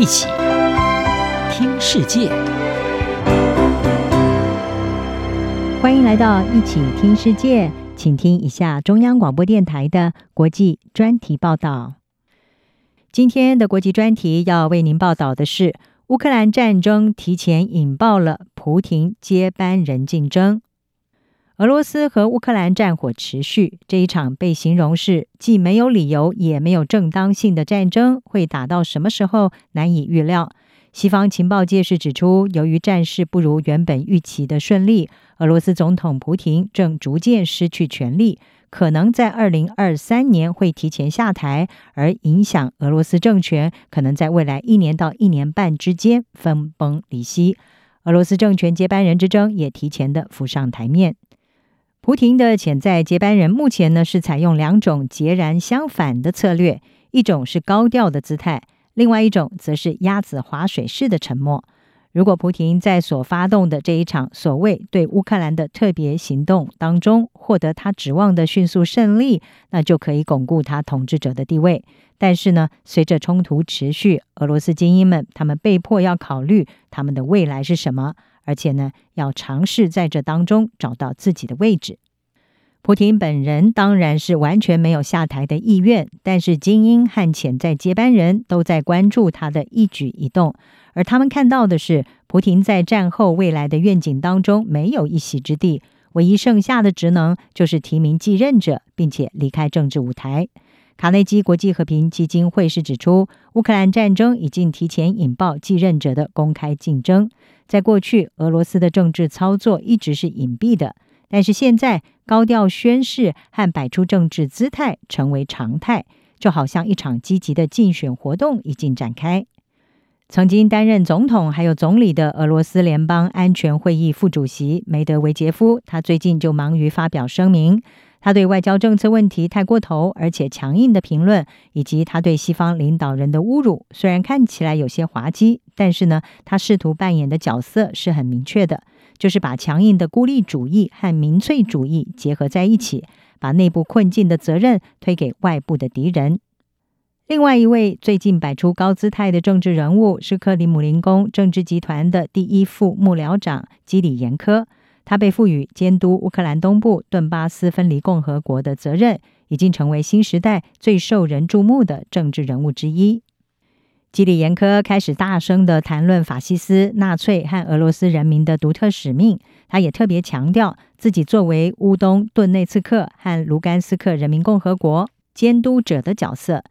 一起听世界，欢迎来到一起听世界，请听一下中央广播电台的国际专题报道。今天的国际专题要为您报道的是，乌克兰战争提前引爆了普亭接班人竞争。俄罗斯和乌克兰战火持续，这一场被形容是既没有理由也没有正当性的战争，会打到什么时候难以预料。西方情报界是指出，由于战事不如原本预期的顺利，俄罗斯总统普亭正逐渐失去权力，可能在二零二三年会提前下台，而影响俄罗斯政权可能在未来一年到一年半之间分崩离析。俄罗斯政权接班人之争也提前的浮上台面。普亭的潜在接班人目前呢，是采用两种截然相反的策略，一种是高调的姿态，另外一种则是鸭子划水式的沉默。如果普亭在所发动的这一场所谓对乌克兰的特别行动当中获得他指望的迅速胜利，那就可以巩固他统治者的地位。但是呢，随着冲突持续，俄罗斯精英们他们被迫要考虑他们的未来是什么。而且呢，要尝试在这当中找到自己的位置。普廷本人当然是完全没有下台的意愿，但是精英和潜在接班人都在关注他的一举一动，而他们看到的是，普廷在战后未来的愿景当中没有一席之地，唯一剩下的职能就是提名继任者，并且离开政治舞台。卡内基国际和平基金会是指出，乌克兰战争已经提前引爆继任者的公开竞争。在过去，俄罗斯的政治操作一直是隐蔽的，但是现在高调宣誓和摆出政治姿态成为常态，就好像一场积极的竞选活动已经展开。曾经担任总统还有总理的俄罗斯联邦安全会议副主席梅德韦杰夫，他最近就忙于发表声明。他对外交政策问题太过头，而且强硬的评论，以及他对西方领导人的侮辱，虽然看起来有些滑稽，但是呢，他试图扮演的角色是很明确的，就是把强硬的孤立主义和民粹主义结合在一起，把内部困境的责任推给外部的敌人。另外一位最近摆出高姿态的政治人物是克里姆林宫政治集团的第一副幕僚长基里延科。他被赋予监督乌克兰东部顿巴斯分离共和国的责任，已经成为新时代最受人注目的政治人物之一。基里延科开始大声地谈论法西斯、纳粹和俄罗斯人民的独特使命。他也特别强调自己作为乌东顿内茨克和卢甘斯克人民共和国监督者的角色。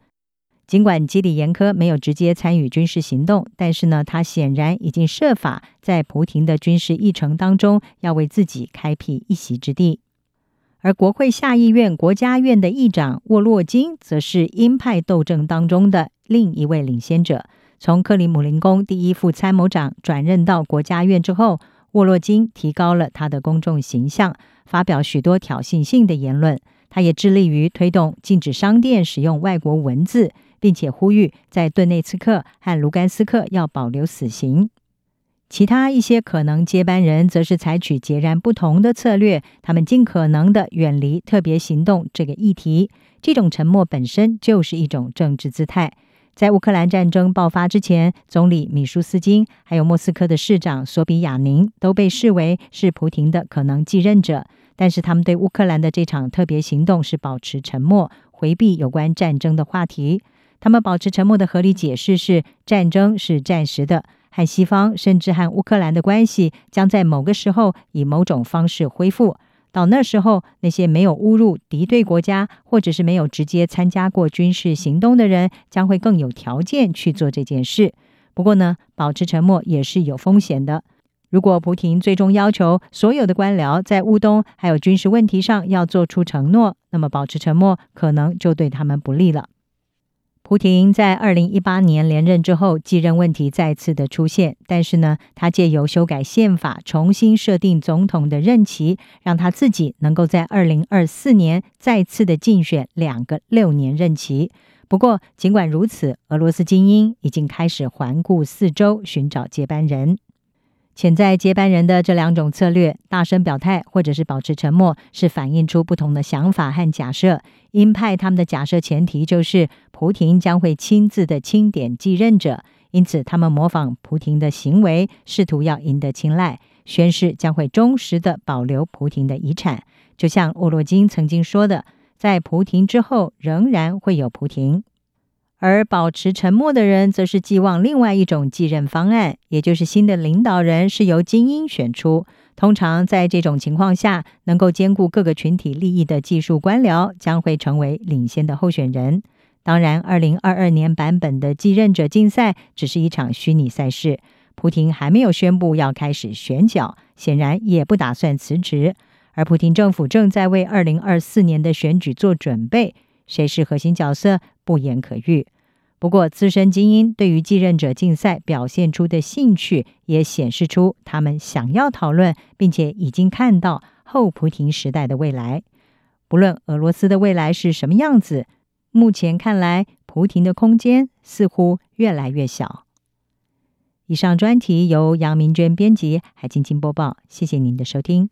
尽管基里延科没有直接参与军事行动，但是呢，他显然已经设法在普亭的军事议程当中要为自己开辟一席之地。而国会下议院国家院的议长沃洛金，则是鹰派斗争当中的另一位领先者。从克里姆林宫第一副参谋长转任到国家院之后，沃洛金提高了他的公众形象，发表许多挑衅性的言论。他也致力于推动禁止商店使用外国文字。并且呼吁在顿内茨克和卢甘斯克要保留死刑。其他一些可能接班人则是采取截然不同的策略，他们尽可能的远离特别行动这个议题。这种沉默本身就是一种政治姿态。在乌克兰战争爆发之前，总理米舒斯金还有莫斯科的市长索比亚宁都被视为是普廷的可能继任者，但是他们对乌克兰的这场特别行动是保持沉默，回避有关战争的话题。他们保持沉默的合理解释是：战争是暂时的，和西方甚至和乌克兰的关系将在某个时候以某种方式恢复。到那时候，那些没有侮辱敌对国家或者是没有直接参加过军事行动的人，将会更有条件去做这件事。不过呢，保持沉默也是有风险的。如果普亭最终要求所有的官僚在乌东还有军事问题上要做出承诺，那么保持沉默可能就对他们不利了。普亭在二零一八年连任之后，继任问题再次的出现。但是呢，他借由修改宪法，重新设定总统的任期，让他自己能够在二零二四年再次的竞选两个六年任期。不过，尽管如此，俄罗斯精英已经开始环顾四周，寻找接班人。潜在接班人的这两种策略，大声表态或者是保持沉默，是反映出不同的想法和假设。鹰派他们的假设前提就是，菩提将会亲自的钦点继任者，因此他们模仿菩提的行为，试图要赢得青睐，宣誓将会忠实的保留菩提的遗产。就像沃洛金曾经说的，在菩提之后仍然会有菩提。而保持沉默的人，则是寄望另外一种继任方案，也就是新的领导人是由精英选出。通常在这种情况下，能够兼顾各个群体利益的技术官僚将会成为领先的候选人。当然，二零二二年版本的继任者竞赛只是一场虚拟赛事。普亭还没有宣布要开始选角，显然也不打算辞职。而普亭政府正在为二零二四年的选举做准备，谁是核心角色，不言可喻。不过，资深精英对于继任者竞赛表现出的兴趣，也显示出他们想要讨论，并且已经看到后普亭时代的未来。不论俄罗斯的未来是什么样子，目前看来，普亭的空间似乎越来越小。以上专题由杨明娟编辑，海静静播报。谢谢您的收听。